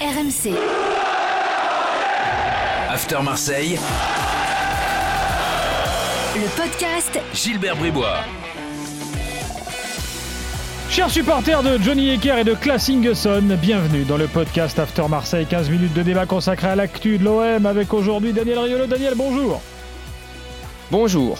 RMC. After Marseille, Le podcast Gilbert Bribois. Chers supporters de Johnny Ecker et de Klaas Ingesson, bienvenue dans le podcast After Marseille, 15 minutes de débat consacré à l'actu de l'OM avec aujourd'hui Daniel Riolo. Daniel, bonjour. Bonjour.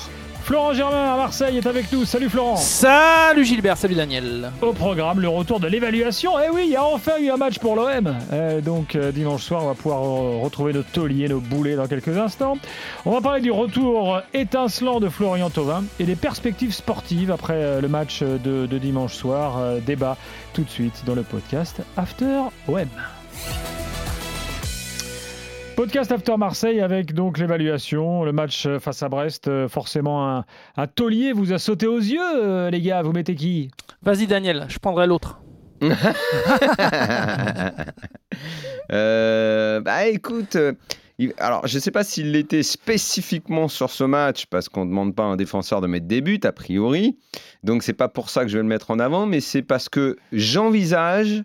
Florent Germain à Marseille est avec nous. Salut Florent. Salut Gilbert, salut Daniel. Au programme, le retour de l'évaluation. Eh oui, il y a enfin eu un match pour l'OM. Euh, donc euh, dimanche soir, on va pouvoir euh, retrouver nos tauliers, nos boulets dans quelques instants. On va parler du retour étincelant de Florian Thauvin et des perspectives sportives après euh, le match de, de dimanche soir. Débat tout de suite dans le podcast After OM. Podcast After Marseille avec donc l'évaluation, le match euh, face à Brest. euh, Forcément, un, un taulier vous a sauté aux yeux, euh, les gars. Vous mettez qui? Vas-y Daniel, je prendrai l'autre. Euh, bah écoute, euh, alors je sais pas s'il l'était spécifiquement sur ce match parce qu'on ne demande pas à un défenseur de mettre des buts a priori. Donc c'est pas pour ça que je vais le mettre en avant, mais c'est parce que j'envisage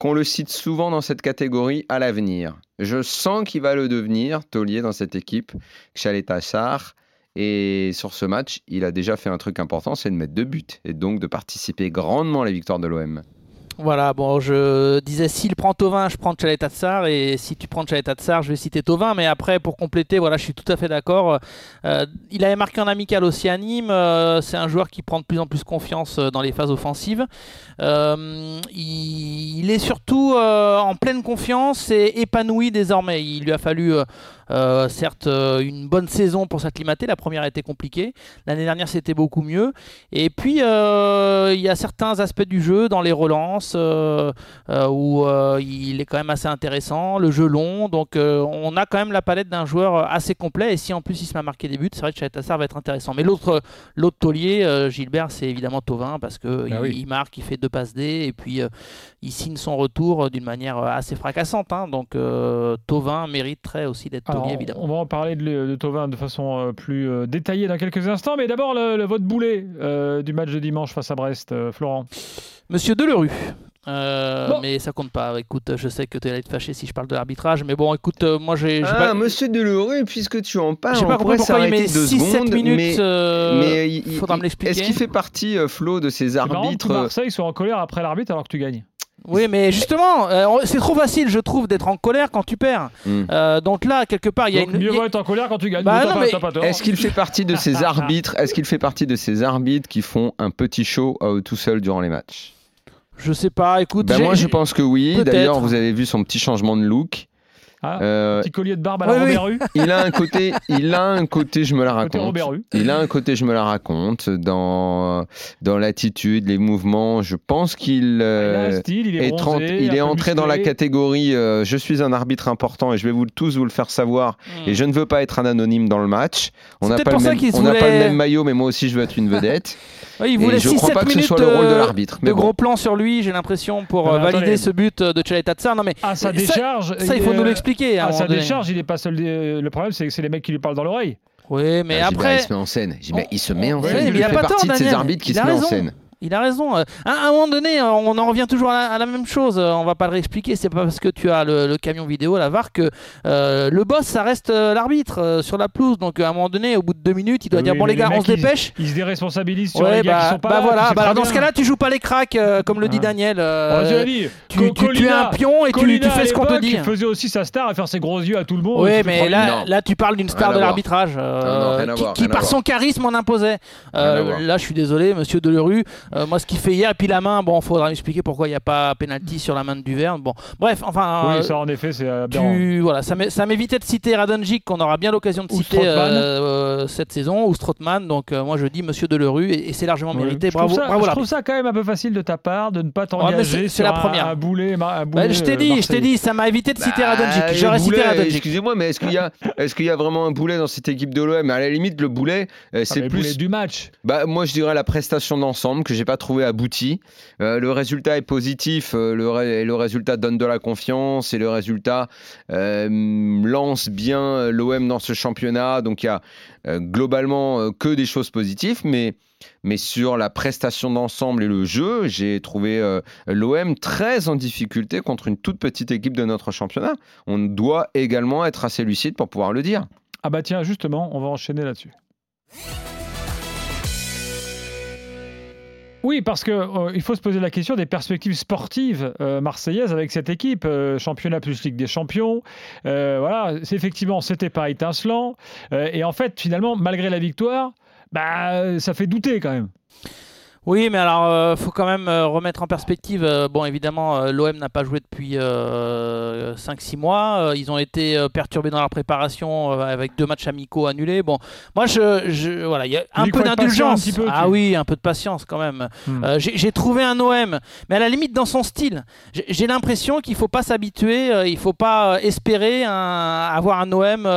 qu'on le cite souvent dans cette catégorie à l'avenir. Je sens qu'il va le devenir, taulier dans cette équipe, Chalet Tassar. Et sur ce match, il a déjà fait un truc important, c'est de mettre deux buts et donc de participer grandement à la victoire de l'OM. Voilà, bon, je disais s'il prend Tovin, je prends Chalet Tatsar, et si tu prends Chalet Tatsar, je vais citer Tovin, mais après, pour compléter, voilà, je suis tout à fait d'accord. Euh, il avait marqué en amical aussi à Nîmes, euh, c'est un joueur qui prend de plus en plus confiance euh, dans les phases offensives. Il, est surtout en pleine confiance et épanoui désormais. Il lui a fallu, euh, certes, euh, une bonne saison pour s'acclimater, la première a été compliquée, l'année dernière c'était beaucoup mieux, et puis euh, il y a certains aspects du jeu dans les relances euh, où il est quand même assez intéressant, le jeu long. Donc on a quand même la palette d'un joueur assez complet. Et si en plus il se met à marquer des buts, c'est vrai que Chaletassar va être intéressant. Mais l'autre taulier, Gilbert, c'est évidemment Tovin parce que il, Ah oui. il marque, il fait deux passes D et puis il signe son retour d'une manière assez fracassante. hein. Donc Tovin mériterait aussi d'être Alors, on- évidemment. On va en parler de, de Tovin de façon euh, plus euh, détaillée dans quelques instants. Mais d'abord, le, le vote boulet euh, du match de dimanche face à Brest, euh, Florent. Monsieur Delerue. Euh, Bon. Mais ça compte pas. Écoute, je sais que tu allais être fâché si je parle de l'arbitrage, mais bon, écoute, euh, moi j'ai. Ah, pas- monsieur Delorue, puisque tu en parles, J'ai on pas pourrait pourquoi il s'arrêter met deux 6-7 secondes, minutes. mais, euh, mais il- il- faudra me l'expliquer. Est-ce qu'il fait partie, Flo, de ces marrant arbitres euh, Marseille soit en colère après l'arbitre alors que tu gagnes. Oui, mais justement, euh, c'est trop facile, je trouve, d'être en colère quand tu perds. Hmm. Euh, donc là, quelque part, il y a Donc, une. mieux vaut être en colère quand tu gagnes. Bah. Est-ce qu'il fait partie de ces arbitres Est-ce qu'il fait partie de ces arbitres qui font un petit show à eux tout seuls durant les matchs? Je sais pas, écoute. Ben moi, je pense que oui. D'ailleurs, vous avez vu son petit changement de look. Ah, Euh, Petit collier de barbe à la Oui. Robert il a un côté, il a un côté, je me la raconte. Il a un côté, je me la raconte, dans dans l'attitude, les mouvements. Je pense qu'il euh, un style, il est, est, bronzé, trente- il un est peu entré dans la catégorie euh, je suis un arbitre important et je vais vous tous vous le faire savoir Hmm. et je ne veux pas être un anonyme dans le match. On C'est n'a pas, le pour ça même, on n'a pas le voulait- même maillot mais moi aussi je veux être une vedette. Ouais, il et voulait je 6-7 crois pas que ce soit le rôle de l'arbitre. de gros plans sur lui, j'ai l'impression, pour Non, mais valider attendez. ce but de Chalet Tatsar. Non, mais sa Ça- décharge. ça, il faut nous l'expliquer. À un À sa donné. décharge, il est pas seul. des- Le problème, c'est que c'est les mecs qui lui parlent dans l'oreille. Oui, mais Ah, après. il se met en scène. Il se met en scène. mais il fait pas partie tort, de ces arbitres qui Il se met en scène. Il a raison. Euh, À un moment donné, euh, on en revient toujours à la, à la même chose. Euh, On va pas le réexpliquer. C'est pas parce que tu as le, le camion vidéo, la VAR, que euh, le boss, ça reste l'arbitre euh, sur la pelouse. Donc à un moment donné, au bout de deux minutes, il doit Oui, dire bon les gars, on se dépêche. Ils se déresponsabilisent sur Ouais, les gars qui bah, sont pas bah là. voilà. Bah alors dans ce cas-là, tu joues pas les cracks, euh, comme le dit Ah. Daniel. Oh, euh, tu, Co- tu- tu es un pion et tu, Colina, tu fais ce qu'on te dit. Il faisait aussi sa star à faire ses gros yeux à tout le monde. Oui, mais là, là, tu parles d'une star de l'arbitrage Ah qui, par son charisme, en imposait. Là, je suis désolé, monsieur Delerue. Euh, moi, ce qu'il fait hier, et puis la main, bon, faudra m'expliquer pourquoi il n'y a pas penalty sur la main de Duverne. Bon, bref, enfin. Oui, euh, ça en effet, c'est tu, voilà, ça m'é- ça m'évitait de citer Radonjic, qu'on aura bien l'occasion de Ou citer euh, euh, cette saison, ou Strootman. Donc, euh, moi, je dis Monsieur Delerue, et, et c'est largement Oui. mérité. Je trouve Bravo, ça- bravo Je trouve ça quand même un peu facile de ta part de ne pas t'engager c'est- c'est sur la un- première. un boulet. un Bah, boulet, je t'ai euh, dit, je t'ai dit, ça m'a évité de citer Bah, Radonjic. J'aurais cité Radonjic. Excusez-moi, mais est-ce qu'il y a, est-ce qu'il y a vraiment un boulet dans cette équipe de l'OM À la limite, le boulet, Ah, c'est mais plus. boulet du match. Bah, moi, je dirais la prestation d'ensemble que j'ai pas trouvé aboutie. Euh, le résultat est positif, euh, le, le résultat donne de la confiance et le résultat euh, lance bien l'OM dans ce championnat. Donc, il y a globalement que des choses positives, mais sur la prestation d'ensemble et le jeu, j'ai trouvé l'OM très en difficulté contre une toute petite équipe de notre championnat. On doit également être assez lucide pour pouvoir le dire. Ah bah tiens, justement, on va enchaîner là-dessus. Oui, parce qu'il euh, faut se poser la question des perspectives sportives euh, marseillaises avec cette équipe, euh, championnat plus Ligue des Champions. Voilà, effectivement, c'était pas étincelant. Et en fait, finalement, malgré la victoire, bah, ça fait douter quand même. Oui, mais alors, euh, faut quand même euh, remettre en perspective. euh, bon, évidemment, euh, l'OM n'a pas joué depuis 5-6 mois. Ils ont été perturbés dans leur préparation avec deux matchs amicaux annulés. Bon, moi, je, je- voilà, il y a un Il peu d'indulgence. Ah oui, un peu de patience quand même. Hmm. J'ai trouvé un OM, mais à la limite dans son style. J'ai- l'impression qu'il faut pas s'habituer, il faut pas espérer un- avoir un OM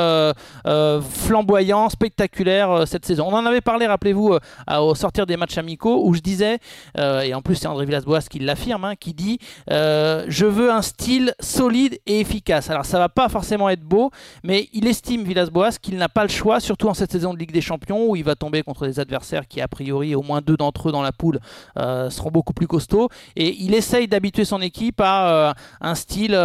flamboyant, spectaculaire cette saison. On en avait parlé, rappelez-vous, au sortir des matchs amicaux, où je disais, euh, et en plus c'est André Villas-Boas qui l'affirme, hein, qui dit euh, je veux un style solide et efficace. Alors ça va pas forcément être beau, mais il estime Villas-Boas qu'il n'a pas le choix, surtout en cette saison de Ligue des Champions où il va tomber contre des adversaires qui a priori au moins deux d'entre eux dans la poule euh, seront beaucoup plus costauds. Et il essaye d'habituer son équipe à un style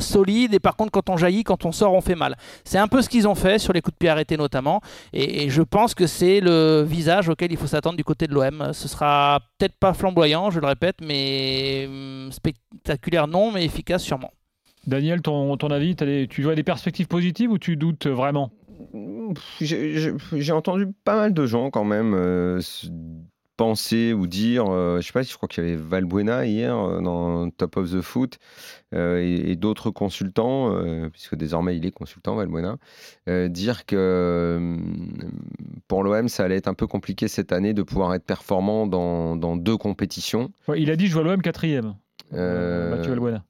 solide. Et par contre, quand on jaillit, quand on sort, on fait mal. C'est un peu ce qu'ils ont fait sur les coups de pied arrêtés notamment. Et, je pense que c'est le visage auquel il faut s'attendre du côté de l'OM. Sera peut-être pas flamboyant, je le répète, mais hum, spectaculaire non, mais efficace sûrement. Daniel, ton, ton avis, des- tu vois des perspectives positives ou tu doutes vraiment? J'ai entendu pas mal de gens quand même euh, penser ou dire, euh, je sais pas, je crois qu'il y avait Valbuena hier euh, dans Top of the Foot euh, et, et d'autres consultants, euh, puisque désormais il est consultant Valbuena, dire que pour l'OM ça allait être un peu compliqué cette année de pouvoir être performant dans, dans deux compétitions. Ouais, Il a dit je vois l'OM quatrième. Mathieu Valbuena.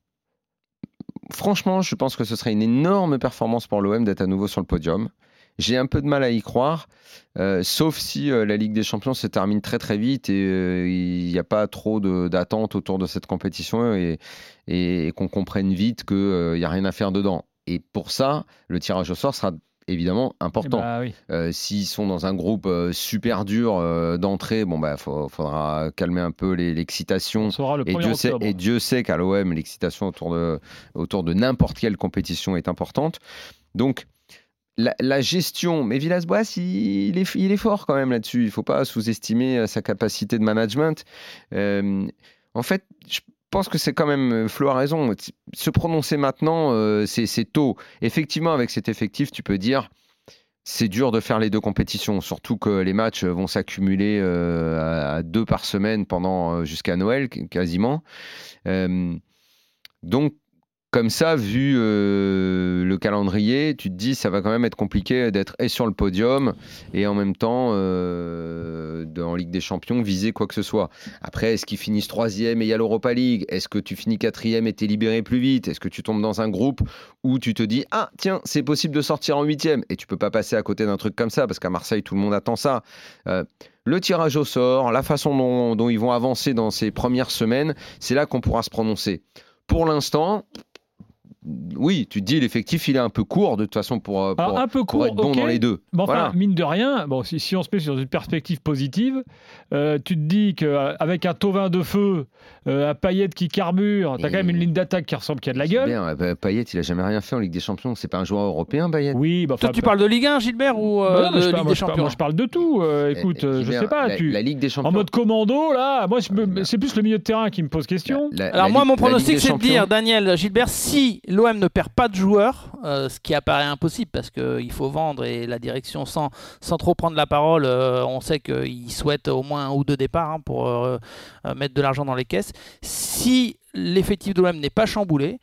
franchement, je pense que ce serait une énorme performance pour l'OM d'être à nouveau sur le podium. J'ai un peu de mal à y croire, euh, sauf si euh, la Ligue des Champions se termine très très vite et euh, il n'y a pas trop d'attente autour de cette compétition et, et- et qu'on comprenne vite qu'il n'y a rien à faire dedans. Et pour ça, le tirage au sort sera évidemment important. bah oui. Euh, S'ils sont dans un groupe euh, super dur euh, d'entrée, bon bah faut- faudra calmer un peu l'excitation. Le 1er Et Dieu, sait, et Dieu sait qu'à l'OM, l'excitation autour de, autour de n'importe quelle compétition est importante. Donc, la, gestion, mais Villas-Boas, il, est, fort quand même là-dessus. Il ne faut pas sous-estimer euh, sa capacité de management. Euh, en fait, je pense que c'est quand même, Flo a raison, se prononcer maintenant, euh, c'est tôt. Effectivement, avec cet effectif, tu peux dire, c'est dur de faire les deux compétitions, surtout que les matchs vont s'accumuler euh, à, deux par semaine pendant euh, jusqu'à Noël qu- quasiment. Euh, donc comme ça, vu euh, le calendrier, tu te dis ça va quand même être compliqué d'être et sur le podium et en même temps euh, en Ligue des Champions viser quoi que ce soit. Après, est-ce qu'ils finissent troisième et il y a l'Europa League? Est-ce que tu finis quatrième et t'es libéré plus vite? Est-ce que tu tombes dans un groupe où tu te dis ah tiens c'est possible de sortir en huitième? Et tu peux pas passer à côté d'un truc comme ça parce qu'à Marseille tout le monde attend ça. Euh, le tirage au sort, la façon dont ils vont avancer dans ces premières semaines, c'est là qu'on pourra se prononcer. Pour l'instant, oui, tu te dis l'effectif il est un peu court de toute façon pour, euh, pour, Alors, un peu pour court, être bon dans les deux. Mais enfin, Voilà. mine de rien, bon, si, si on se met sur une perspective positive, euh, tu te dis qu'avec un Tovin de feu, euh, un Payet qui carbure, t'as Et- quand même une ligne d'attaque qui ressemble qui a de la gueule. Bien, bah, Payet, il a jamais rien fait en Ligue des Champions. C'est pas un joueur européen, Payet? Oui, bah, Toi, tu parles de Ligue 1, Gilbert, ou bah euh, non, de je, parle, Ligue des Champions moi, je parle de tout. euh, écoute, Eh, euh, je sais pas. La, tu... la Ligue des Champions. En mode commando, là, moi, c'est plus le milieu de terrain qui me pose question. La- la- Alors la moi, mon pronostic, c'est de dire, Daniel Gilbert, si l'OM ne perd pas de joueurs, euh, ce qui apparaît impossible parce qu'il faut vendre et la direction, sans, trop prendre la parole, euh, on sait qu'ils souhaitent au moins un ou deux départs hein, pour euh, euh, mettre de l'argent dans les caisses. Si l'effectif de l'OM n'est pas chamboulé,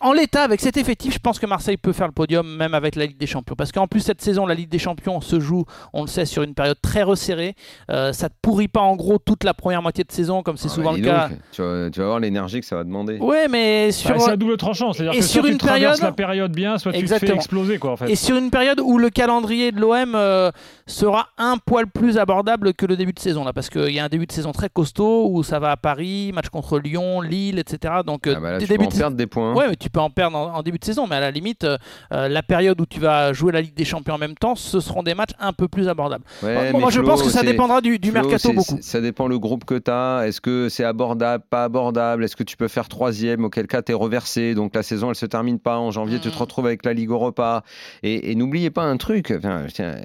en, l'état, avec cet effectif, je pense que Marseille peut faire le podium même avec la Ligue des Champions. Parce qu'en plus, cette saison, la Ligue des Champions se joue, on le sait, sur une période très resserrée. Euh, ça ne pourrit pas en gros toute la première moitié de saison, comme c'est Ah, souvent bah, le cas. tu, vas, tu vas voir l'énergie que ça va demander. Ouais, mais Bah, sur, c'est un double tranchant, c'est-à-dire Et que sur soit une tu traverses période- la période bien, soit tu te fais Exactement. exploser, quoi, en fait. Et sur une période où le calendrier de l'OM euh, sera un poil plus abordable que le début de saison, là, parce qu'il y a un début de saison très costaud où ça va à Paris, match contre Lyon, Lille, etc. Donc, euh, Ah bah là, tu peux débuts en de- perdre des points. hein. Ouais, mais tu peux en perdre en, en début de saison, mais à la limite, euh, euh, la période où tu vas jouer la Ligue des Champions en même temps, ce seront des matchs un peu plus abordables. Ouais, moi, je pense que ça dépendra du, du Flo, mercato beaucoup. Ça dépend le groupe que tu as. Est-ce que c'est abordable, pas abordable? Est-ce que tu peux faire troisième? Auquel cas, tu es reversé. Donc la saison, elle se termine pas. En janvier, tu te Mhm. retrouves avec la Ligue Europa. Et, et n'oubliez pas un truc. Enfin, tiens,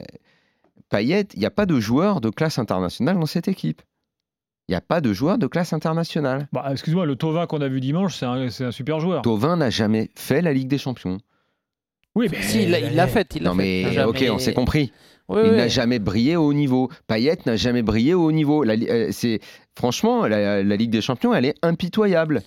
Payet, il n'y a pas de joueur de classe internationale dans cette équipe. Il n'y a pas de joueur de classe internationale. Bah, excuse-moi, le Tovin qu'on a vu dimanche, c'est un, super joueur. Tovin n'a jamais fait la Ligue des Champions. Oui, mais Si, il l'a- fait. Il l'a Non fait. mais Jamais- ok, on s'est compris. Oui, il oui. n'a jamais brillé au haut niveau. Payet n'a jamais brillé au haut niveau. La euh, c'est franchement la, la Ligue des Champions, elle est impitoyable.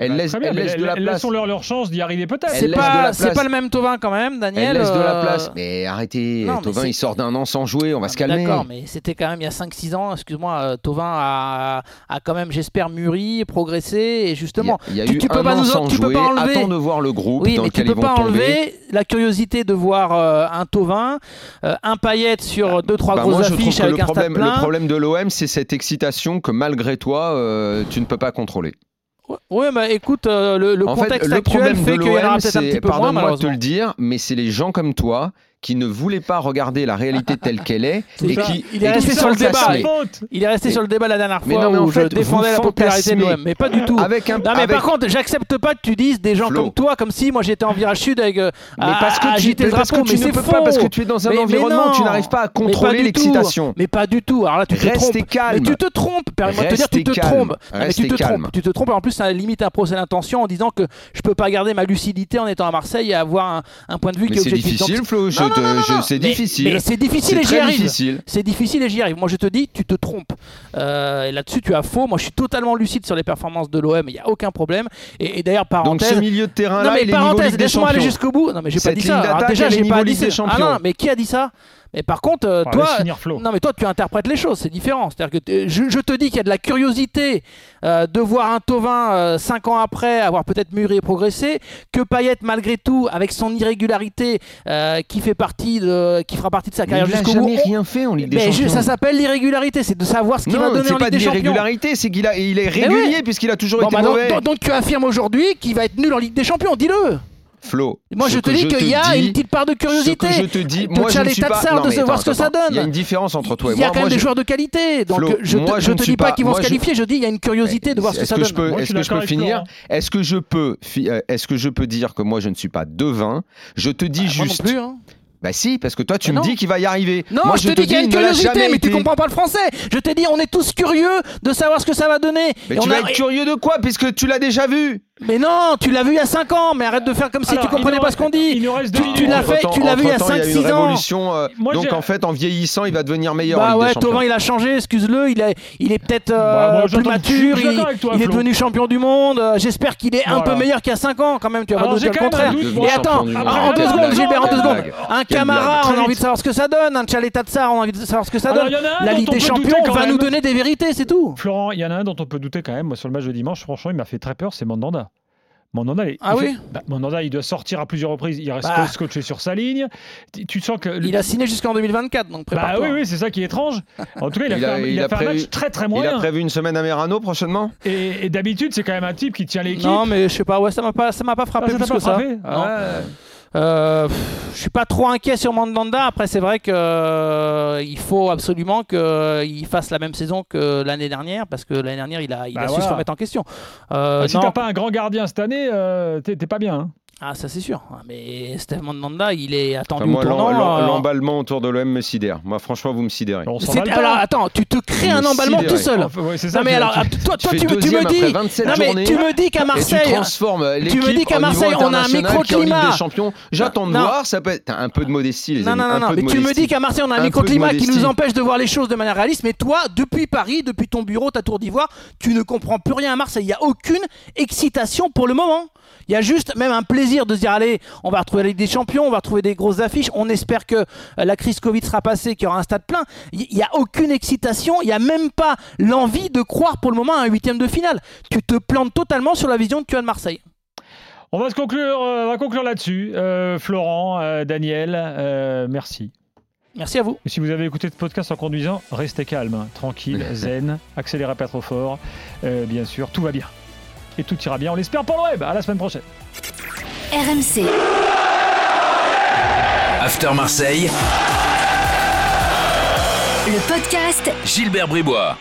Elle Bah, laisse, bien, elle laisse de la place. Laissons-leur leur chance d'y arriver peut-être. C'est pas, pas le même Tovin quand même, Daniel. Elle laisse de la euh, place. Mais arrêtez, non, Tovin, il sort d'un an sans jouer, on va Ah, se calmer. D'accord, mais c'était quand même il y a 5-6 ans, excuse-moi, euh, Tovin a, a quand même, j'espère, mûri, progressé, et justement, Il y a, il y a tu- eu tu peux un pas an nous- sans tu peux jouer. pas enlever- Attends de voir le groupe oui, dans mais tu lequel peux ils vont pas tomber. enlever la curiosité de voir euh, un Tovin, euh, un paillette sur 2-3 Bah, grosses je trouve affiches avec le un problème, le problème de l'OM, c'est cette excitation que malgré toi, tu ne peux pas contrôler. Oui, bah écoute, euh, le, contexte fait, actuel fait qu'il y en aura peut-être un c'est, petit peu moins, pardonne-moi de te le dire, mais c'est les gens comme toi qui ne voulaient pas regarder la réalité telle qu'elle est et ça. qui Il est et resté sur le débat. Il est resté Mais- sur le débat la dernière Mais fois non, mais en où fait, je défendais la popularité de l'OM, mais pas du tout. Avec un, Non mais avec- par contre, j'accepte pas que tu dises des gens Flo. comme toi, comme si moi j'étais en virage sud avec euh, mais à- parce à que tu, mais le drapeau, tu mais ne c'est peux faux. pas parce que tu es dans un Mais- mais environnement où tu n'arrives pas à Mais contrôler du l'excitation. tout. Mais pas du tout. Alors là, tu te Restez trompes. calme. Mais tu te trompes. Permets-moi de te dire, Restez tu te calme. trompes. Mais tu te calme. trompes. Tu te trompes. Et en plus, ça limite un procès d'intention en disant que je peux pas garder ma lucidité en étant à Marseille et avoir un, point de vue Mais qui est c'est difficile, Flo. Non, non, non, non, non. C'est difficile. Mais c'est difficile et j'y arrive. difficile. C'est difficile et j'y arrive. Moi, je te dis, tu te trompes. Euh, et là-dessus, tu as faux. Moi, je suis totalement lucide sur les performances de l'OM. Il n'y a aucun problème. Et, et d'ailleurs, Donc parenthèse. ce milieu de non terrain-là, mais il est niveau parenthèse, Ligue des laisse-moi aller jusqu'au bout. Non mais j'ai pas dit ça. D'attaque, déjà j'ai pas dit ça. Ah Champions. non, mais qui a dit ça? Mais par contre, euh, toi, non mais toi tu interprètes les choses, c'est différent. C'est-à-dire que t- je, je te dis qu'il y a de la curiosité euh, de voir un Tovin 5 ans après avoir peut-être mûri et progressé, que Payet malgré tout avec son irrégularité euh, qui fait partie de, qui fera partie de sa carrière il n'a jusqu'au bout. jamais rien fait en Ligue des Mais je- Champions. ça s'appelle l'irrégularité, c'est de savoir ce qu'il va Non, donner c'est en pas Ligue de des Champions. l'irrégularité, c'est qu'il a, il est régulier ouais. puisqu'il a toujours Bon, été bah, donc, mauvais. donc- donc tu affirmes aujourd'hui qu'il va être nul en Ligue des Champions, dis-le. Flo, Moi je te dis qu'il y a dis- une petite part de curiosité. Je te dis, moi je ne suis pas. De savoir ce que ça donne. Il y a une différence entre toi et Il y a moi. quand même Moi, des joueurs de qualité, donc je, te- moi, te ne suis dis pas qu'ils vont moi, se qualifier, je dis il y a une curiosité de voir ce que ça donne. Moi, est-ce que je peux finir Florent. Est-ce que je peux, fi- euh, est-ce que je peux dire que moi je ne suis pas devin Je te dis Bah, moi juste. hein. Bah si, parce que toi tu Bah me dis qu'il va y arriver. Non, moi je te dis qu'il y a une curiosité, mais tu comprends pas le français. Je t'ai dit, on est tous curieux de savoir ce que ça va donner. Mais Et tu on vas a- être curieux de quoi Puisque tu l'as déjà vu. Mais non, tu l'as vu il y a 5 ans, mais arrête de faire comme si Alors, tu comprenais pas ce qu'on dit. Il nous reste deux Tu- tu l'as fait, tu l'as vu il y a entre-temps, il y a 5-6 une ans. révolution. euh, Moi, donc en fait, en vieillissant, il va devenir meilleur. Bah ouais. Tovin il a changé, excuse-le, il est, il est peut-être euh, Bah, plus mature, il, toi, est devenu champion du monde, euh, j'espère qu'il est un peu meilleur qu'il y a 5 ans quand même, tu vas pas le contraire. Et attends, du en monde. en deux Quelle secondes blague. Gilbert, en deux Quelle secondes, blague. un Camara, blague. on a envie de savoir ce que ça donne, un Tchaleta Tsar, on a envie de savoir ce que ça donne. La Ligue des Champions va nous donner des vérités, c'est tout. Florent, il y en a un dont on peut douter quand même. Moi, sur le match de dimanche, franchement, il m'a fait très peur, c'est Mandanda. Mandanda, il, Ah il oui bah, Mandanda, il doit sortir à plusieurs reprises. Il reste Bah. scotché sur sa ligne. Tu, tu sens que. le- Il a signé jusqu'en 2024, donc Bah prépare-toi. oui, oui, c'est ça qui est étrange. En tout cas, il a Il fait, a- un, il il a a fait un prévu- match très très Il a moyen. prévu une semaine à Merano prochainement? Et, et d'habitude, c'est quand même un type qui tient l'équipe. Non, mais je sais pas, ouais, ça m'a pas, ça m'a pas Ah, frappé ça t'a plus pas que ça. frappé? Non. Ah, Euh, je suis pas trop inquiet sur Mandanda. Après, c'est vrai que euh, il faut absolument qu'il fasse la même saison que l'année dernière, parce que l'année dernière, il a, il Bah a su se remettre en question. Euh, Ah, si t'as pas un grand gardien cette année, euh, t'es pas bien. hein. Ah, ça c'est sûr. Ah, Mais Steve Mandanda, il est attendu Enfin, Moi, au tournant. euh, l'emballement autour de l'OM me sidère. Moi, franchement, vous me sidérez. Alors attends, tu te crées un emballement sidéré. tout seul. Enfin, ouais, c'est ça Non mais alors, toi, Tu me- tu dis, 27 non mais journées. tu me dis qu'à tu Marseille, tu me dis qu'à Marseille, on a un microclimat. J'attends de Non. voir. Ça peut être T'as un peu de modestie, les Non, amis. non, non, non, mais tu me dis qu'à Marseille, on a un, microclimat qui nous empêche de voir les choses de manière réaliste, mais toi, depuis Paris, depuis ton bureau, ta tour d'ivoire, tu ne comprends plus rien à Marseille. Il n'y a aucune excitation pour le moment. Il y a juste même un plaisir de se dire, allez, on va retrouver la Ligue des Champions, on va retrouver des grosses affiches, on espère que euh, la crise Covid sera passée, qu'il y aura un stade plein. Il n'y a aucune excitation, il n'y a même pas l'envie de croire pour le moment à un huitième de finale. Tu te plantes totalement sur la vision que tu as de Marseille. On va se conclure, euh, on va conclure là-dessus. Euh, Florent, euh, Daniel, euh, merci. Merci à vous. Et si vous avez écouté ce podcast en conduisant, restez calme, hein, tranquille, zen, accélérez pas trop fort. Euh, bien sûr, tout va bien. Et tout ira bien, on l'espère pour le web. À la semaine prochaine. RMC. After Marseille, Le podcast Gilbert Bribois.